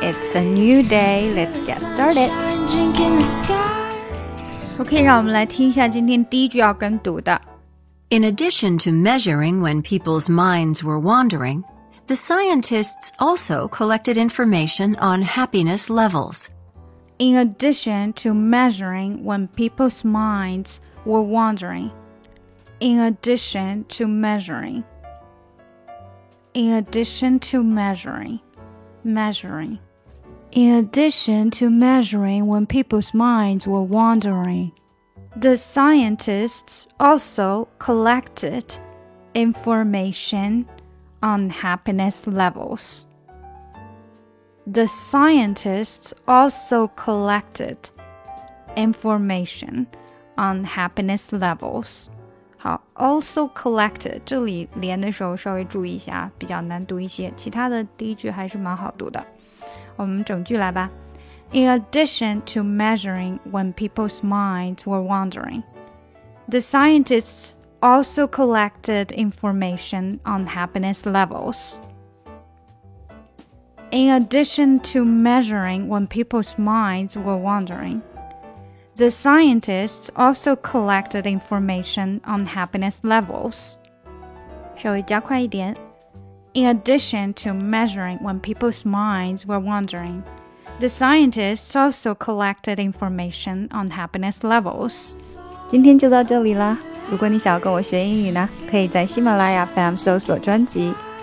It's a new day. Let's get started. OK，让我们来听一下今天第一句要跟读的。In addition to measuring when people's minds were wandering, the scientists also collected information on happiness levels. In addition to measuring when people's minds were wandering, in addition to measuring, in addition to measuring, measuring, in addition to measuring when people's minds were wandering, the scientists also collected information on happiness levels. The scientists also collected information on happiness levels. 好，also collected 这里连的时候稍微注意一下，比较难读一些。其他的第一句还是蛮好读的。我们整句来吧。In addition to measuring when people's minds were wandering, the scientists also collected information on happiness levels. In addition to measuring when people's minds were wandering, the scientists also collected information on happiness levels. 稍微加快一点. In addition to measuring when people's minds were wandering, the scientists also collected information on happiness levels. 今天就到这里啦！如果你想要跟我学英语呢，可以在喜马拉雅 FM 搜索专辑。